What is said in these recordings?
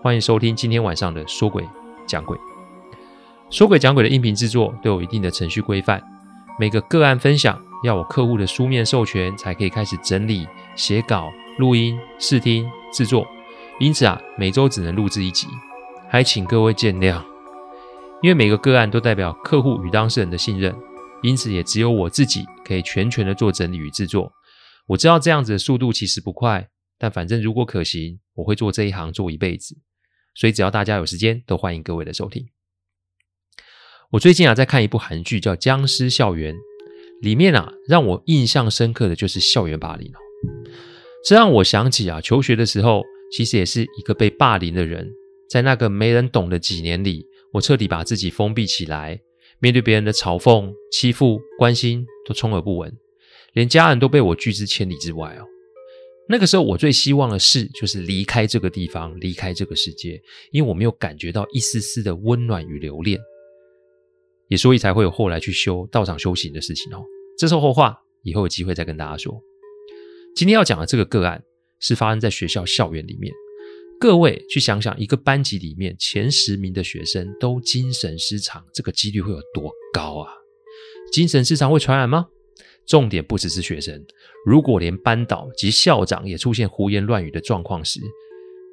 欢迎收听今天晚上的说鬼讲鬼。说鬼讲鬼的音频制作都有一定的程序规范，每个个案分享要有客户的书面授权才可以开始整理、写稿、录音、试听、制作。因此啊，每周只能录制一集，还请各位见谅。因为每个个案都代表客户与当事人的信任，因此也只有我自己可以全权的做整理与制作。我知道这样子的速度其实不快，但反正如果可行，我会做这一行做一辈子。所以只要大家有时间，都欢迎各位的收听。我最近啊在看一部韩剧，叫《僵尸校园》，里面啊让我印象深刻的就是校园霸凌哦。这让我想起啊求学的时候，其实也是一个被霸凌的人。在那个没人懂的几年里，我彻底把自己封闭起来，面对别人的嘲讽、欺负、关心都充耳不闻，连家人都被我拒之千里之外哦。那个时候，我最希望的事就是离开这个地方，离开这个世界，因为我没有感觉到一丝丝的温暖与留恋，也所以才会有后来去修道场修行的事情哦。这是后话，以后有机会再跟大家说。今天要讲的这个个案是发生在学校校园里面，各位去想想，一个班级里面前十名的学生都精神失常，这个几率会有多高啊？精神失常会传染吗？重点不只是学生，如果连班导及校长也出现胡言乱语的状况时，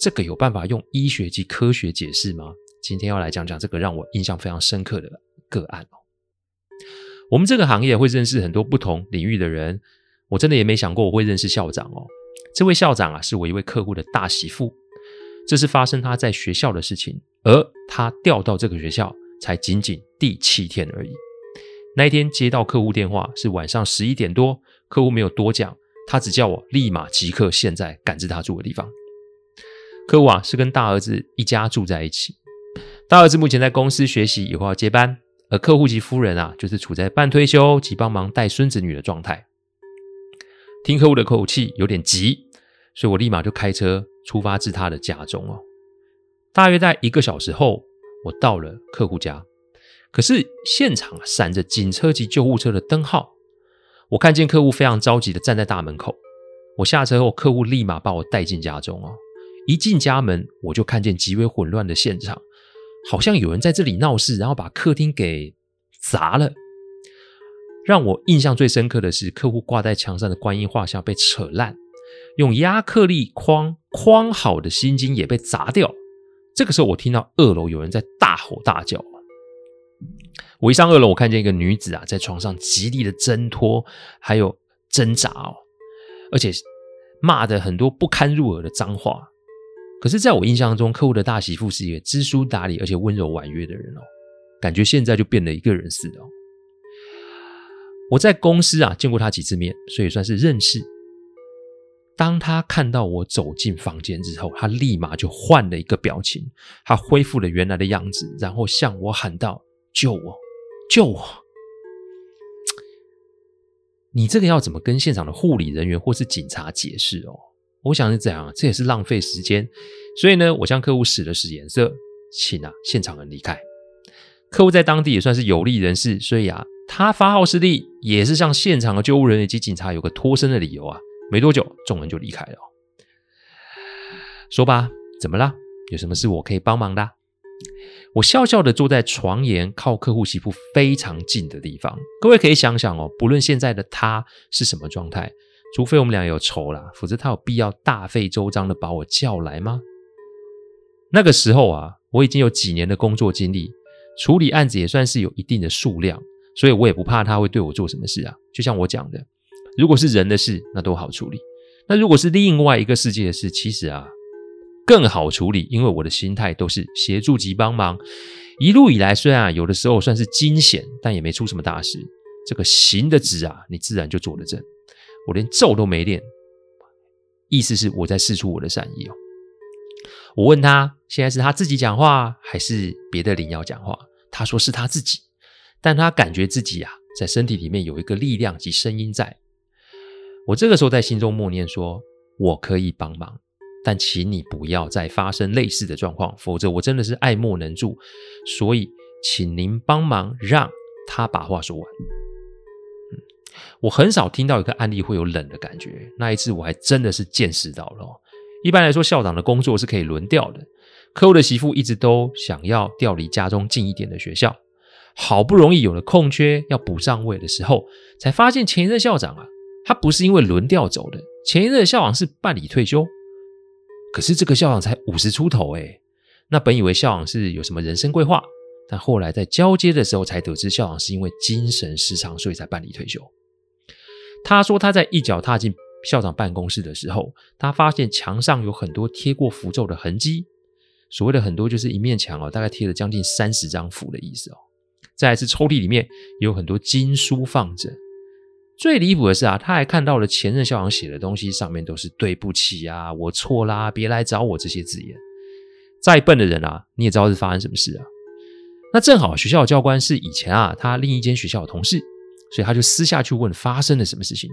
这个有办法用医学及科学解释吗？今天要来讲讲这个让我印象非常深刻的个案哦。我们这个行业会认识很多不同领域的人，我真的也没想过我会认识校长哦。这位校长啊，是我一位客户的大媳妇，这是发生他在学校的事情，而他调到这个学校才仅仅第七天而已。那一天接到客户电话是晚上十一点多，客户没有多讲，他只叫我立马即刻现在赶至他住的地方。客户啊是跟大儿子一家住在一起，大儿子目前在公司学习，以后要接班，而客户及夫人啊就是处在半退休及帮忙带孙子女的状态。听客户的口气有点急，所以我立马就开车出发至他的家中哦。大约在一个小时后，我到了客户家。可是现场，闪着警车及救护车的灯号。我看见客户非常着急的站在大门口。我下车后，客户立马把我带进家中哦。一进家门，我就看见极为混乱的现场，好像有人在这里闹事，然后把客厅给砸了。让我印象最深刻的是，客户挂在墙上的观音画像被扯烂，用压克力框框好的心经也被砸掉。这个时候，我听到二楼有人在大吼大叫。我一上二楼，我看见一个女子啊，在床上极力的挣脱，还有挣扎哦，而且骂的很多不堪入耳的脏话。可是，在我印象中，客户的大媳妇是一个知书达理而且温柔婉约的人哦，感觉现在就变了一个人似的。我在公司啊见过她几次面，所以算是认识。当她看到我走进房间之后，她立马就换了一个表情，她恢复了原来的样子，然后向我喊道：“救我！”救我！你这个要怎么跟现场的护理人员或是警察解释哦？我想是这样，这也是浪费时间。所以呢，我向客户使了使眼色，请啊现场人离开。客户在当地也算是有利人士，所以啊，他发号施令，也是向现场的救护人员及警察有个脱身的理由啊。没多久，众人就离开了。说吧，怎么了？有什么事我可以帮忙的？我笑笑的坐在床沿，靠客户媳妇非常近的地方。各位可以想想哦，不论现在的他是什么状态，除非我们俩有仇啦，否则他有必要大费周章的把我叫来吗？那个时候啊，我已经有几年的工作经历，处理案子也算是有一定的数量，所以我也不怕他会对我做什么事啊。就像我讲的，如果是人的事，那都好处理；那如果是另外一个世界的事，其实啊。更好处理，因为我的心态都是协助及帮忙。一路以来，虽然有的时候算是惊险，但也没出什么大事。这个行的直啊，你自然就坐得正。我连咒都没练，意思是我在释出我的善意哦。我问他，现在是他自己讲话，还是别的灵要讲话？他说是他自己，但他感觉自己啊，在身体里面有一个力量及声音在。我这个时候在心中默念说：“我可以帮忙，但请你不要再发生类似的状况，否则我真的是爱莫能助。所以，请您帮忙让他把话说完。”嗯，我很少听到一个案例会有冷的感觉，那一次我还真的是见识到了。一般来说，校长的工作是可以轮调的。客户的媳妇一直都想要调离家中近一点的学校，好不容易有了空缺要补上位的时候，才发现前一任校长啊，他不是因为轮调走的，前一任校长是办理退休。可是这个校长才五十出头诶，那本以为校长是有什么人生规划，但后来在交接的时候才得知，校长是因为精神失常，所以才办理退休。他说他在一脚踏进。校长办公室的时候，他发现墙上有很多贴过符咒的痕迹。所谓的很多，就是一面墙哦，大概贴了将近三十张符的意思哦。再来是抽屉里面有很多经书放着。最离谱的是啊，他还看到了前任校长写的东西，上面都是对不起啊，我错啦，别来找我这些字眼。再笨的人啊，你也知道是发生什么事啊？那正好学校教官是以前啊他另一间学校的同事，所以他就私下去问发生了什么事情。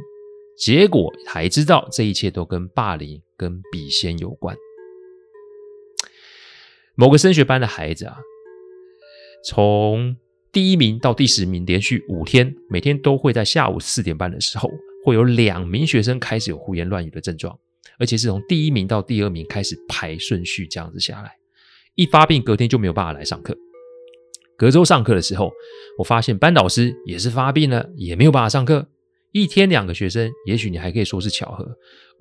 结果才知道，这一切都跟霸凌、跟笔仙有关。某个升学班的孩子啊，从第一名到第十名，连续五天，每天都会在下午四点半的时候，会有两名学生开始有胡言乱语的症状，而且是从第一名到第二名开始排顺序这样子下来。一发病，隔天就没有办法来上课。隔周上课的时候，我发现班导师也是发病了，也没有办法上课。一天两个学生，也许你还可以说是巧合；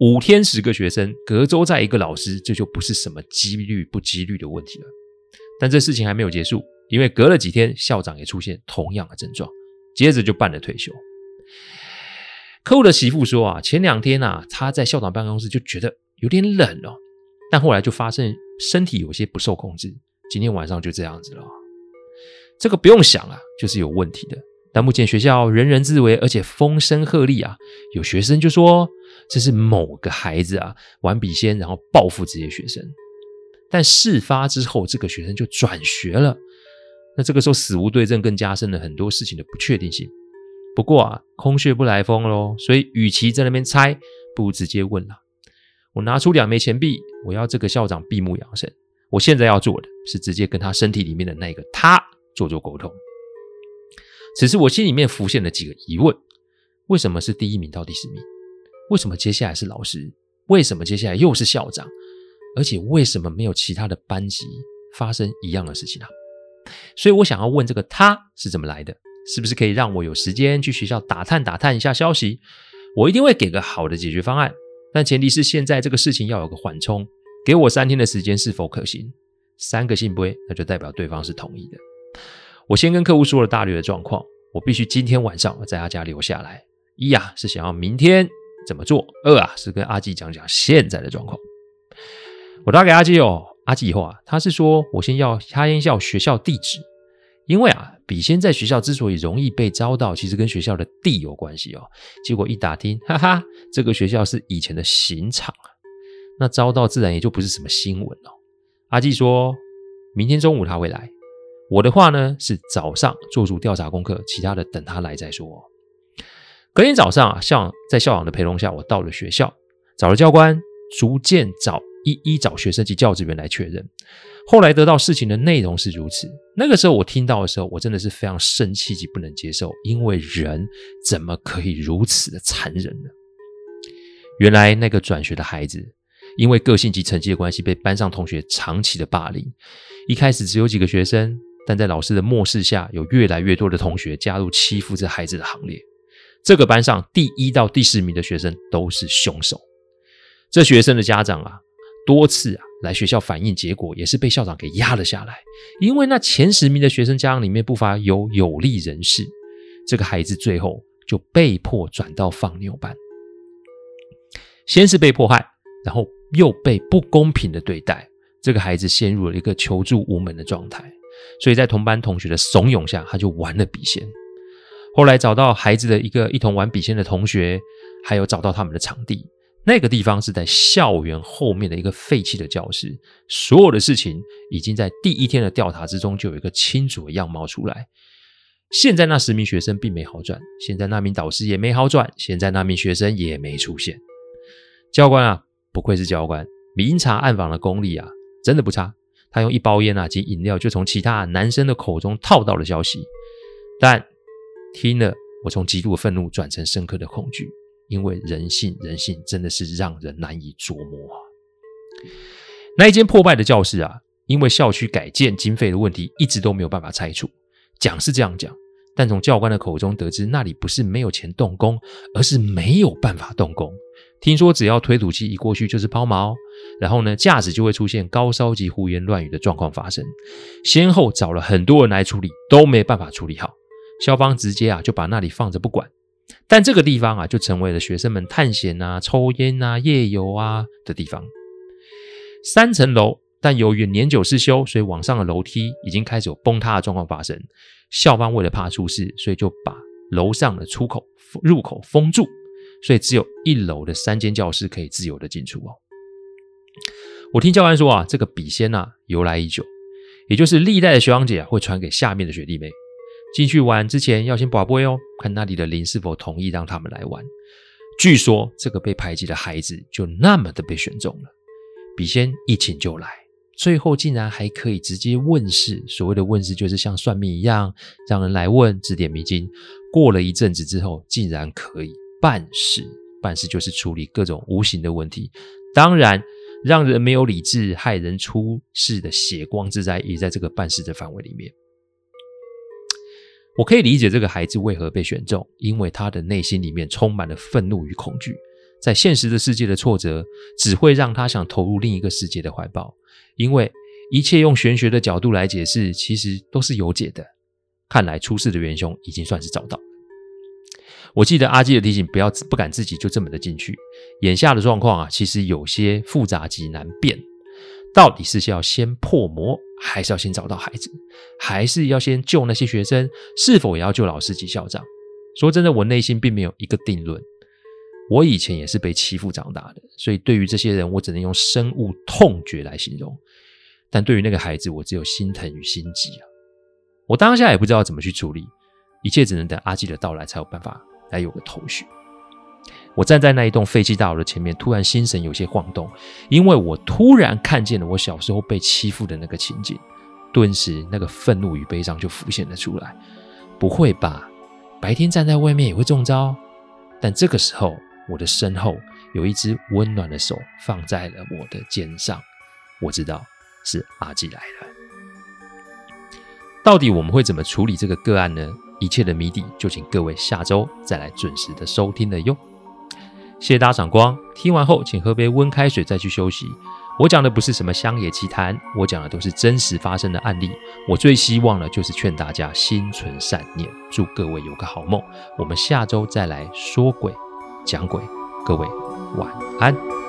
五天十个学生，隔周再一个老师，这就不是什么几率不几率的问题了。但这事情还没有结束，因为隔了几天，校长也出现同样的症状，接着就办了退休。客户的媳妇说啊，前两天啊，他在校长办公室就觉得有点冷哦，但后来就发现身体有些不受控制，今天晚上就这样子了。这个不用想啊，就是有问题的。但目前学校人人自危，而且风声鹤唳啊！有学生就说这是某个孩子啊玩笔仙，然后报复这些学生。但事发之后，这个学生就转学了。那这个时候死无对证，更加深了很多事情的不确定性。不过啊，空穴不来风喽，所以与其在那边猜，不如直接问了。我拿出两枚钱币，我要这个校长闭目养神。我现在要做的是直接跟他身体里面的那个他做做沟通。此时我心里面浮现了几个疑问：为什么是第一名到第十名？为什么接下来是老师？为什么接下来又是校长？而且为什么没有其他的班级发生一样的事情啊？所以我想要问这个他是怎么来的？是不是可以让我有时间去学校打探打探一下消息？我一定会给个好的解决方案，但前提是现在这个事情要有个缓冲，给我三天的时间是否可行？三个信不会，那就代表对方是同意的。我先跟客户说了大略的状况，我必须今天晚上在他家留下来。一啊是想要明天怎么做，二啊是跟阿基讲讲现在的状况。我打给阿基哦，阿基以后啊，他是说我先要他先要学校地址，因为啊笔仙在学校之所以容易被招到，其实跟学校的地有关系哦。结果一打听，哈哈，这个学校是以前的刑场啊，那招到自然也就不是什么新闻哦。阿基说明天中午他会来。我的话呢是早上做足调查功课，其他的等他来再说。隔天早上啊，校长在校长的陪同下，我到了学校，找了教官，逐渐找一一找学生及教职员来确认。后来得到事情的内容是如此。那个时候我听到的时候，我真的是非常生气及不能接受，因为人怎么可以如此的残忍呢？原来那个转学的孩子，因为个性及成绩的关系，被班上同学长期的霸凌。一开始只有几个学生。但在老师的漠视下，有越来越多的同学加入欺负这孩子的行列。这个班上第一到第十名的学生都是凶手。这学生的家长啊，多次啊来学校反映，结果也是被校长给压了下来。因为那前十名的学生家长里面不乏有有利人士，这个孩子最后就被迫转到放牛班。先是被迫害，然后又被不公平的对待，这个孩子陷入了一个求助无门的状态。所以在同班同学的怂恿下，他就玩了笔仙。后来找到孩子的一个一同玩笔仙的同学，还有找到他们的场地，那个地方是在校园后面的一个废弃的教室，所有的事情已经在第一天的调查之中就有一个清楚的样貌出来。现在那十名学生并没好转，现在那名导师也没好转，现在那名学生也没出现。教官啊，不愧是教官，明察暗访的功力啊，真的不差。他用一包烟啊及饮料就从其他男生的口中套到了消息，但听了我从极度的愤怒转成深刻的恐惧。因为人性，人性真的是让人难以琢磨啊！那一间破败的教室啊，因为校区改建经费的问题，一直都没有办法拆除。讲是这样讲，但从教官的口中得知，那里不是没有钱动工，而是没有办法动工。听说只要推土机一过去就是抛锚，然后呢，架子就会出现高烧及胡言乱语的状况发生。先后找了很多人来处理，都没办法处理好。校方直接啊就把那里放着不管。但这个地方啊，就成为了学生们探险啊、抽烟啊、夜游啊的地方。三层楼，但由于年久失修，所以往上的楼梯已经开始有崩塌的状况发生。校方为了怕出事，所以就把楼上的出口、入口封住，所以只有一楼的三间教室可以自由的进出哦。我听教官说啊，这个笔仙啊由来已久，也就是历代的学长姐会传给下面的学弟妹。进去玩之前要先拔杯哦，看那里的灵是否同意让他们来玩。据说这个被排挤的孩子就那么的被选中了，笔仙一请就来，最后竟然还可以直接问事。所谓的问事就是像算命一样，让人来问指点迷津。过了一阵子之后，竟然可以办事。办事就是处理各种无形的问题，当然让人没有理智、害人出事的血光之灾也在这个办事的范围里面。我可以理解这个孩子为何被选中，因为他的内心里面充满了愤怒与恐惧。在现实的世界的挫折，只会让他想投入另一个世界的怀抱。因为一切用玄学的角度来解释，其实都是有解的。看来出事的元凶已经算是找到。我记得阿基的提醒，不要不敢自己就这么的进去。眼下的状况啊，其实有些复杂及难辨。到底是要先破魔，还是要先找到孩子，还是要先救那些学生？是否也要救老师及校长？说真的，我内心并没有一个定论。我以前也是被欺负长大的，所以对于这些人，我只能用深恶痛绝来形容。但对于那个孩子，我只有心疼与心急啊！我当下也不知道怎么去处理，一切只能等阿基的到来才有办法来有个头绪。我站在那一栋废弃大楼的前面，突然心神有些晃动，因为我突然看见了我小时候被欺负的那个情景，顿时那个愤怒与悲伤就浮现了出来。不会吧？白天站在外面也会中招？但这个时候，我的身后有一只温暖的手放在了我的肩上，我知道是阿基来了。到底我们会怎么处理这个个案呢？一切的谜底就请各位下周再来准时的收听了哟。谢谢大家赏光，听完后请喝杯温开水再去休息。我讲的不是什么乡野奇谈，我讲的都是真实发生的案例。我最希望的就是劝大家心存善念，祝各位有个好梦。我们下周再来说鬼讲鬼，各位晚安。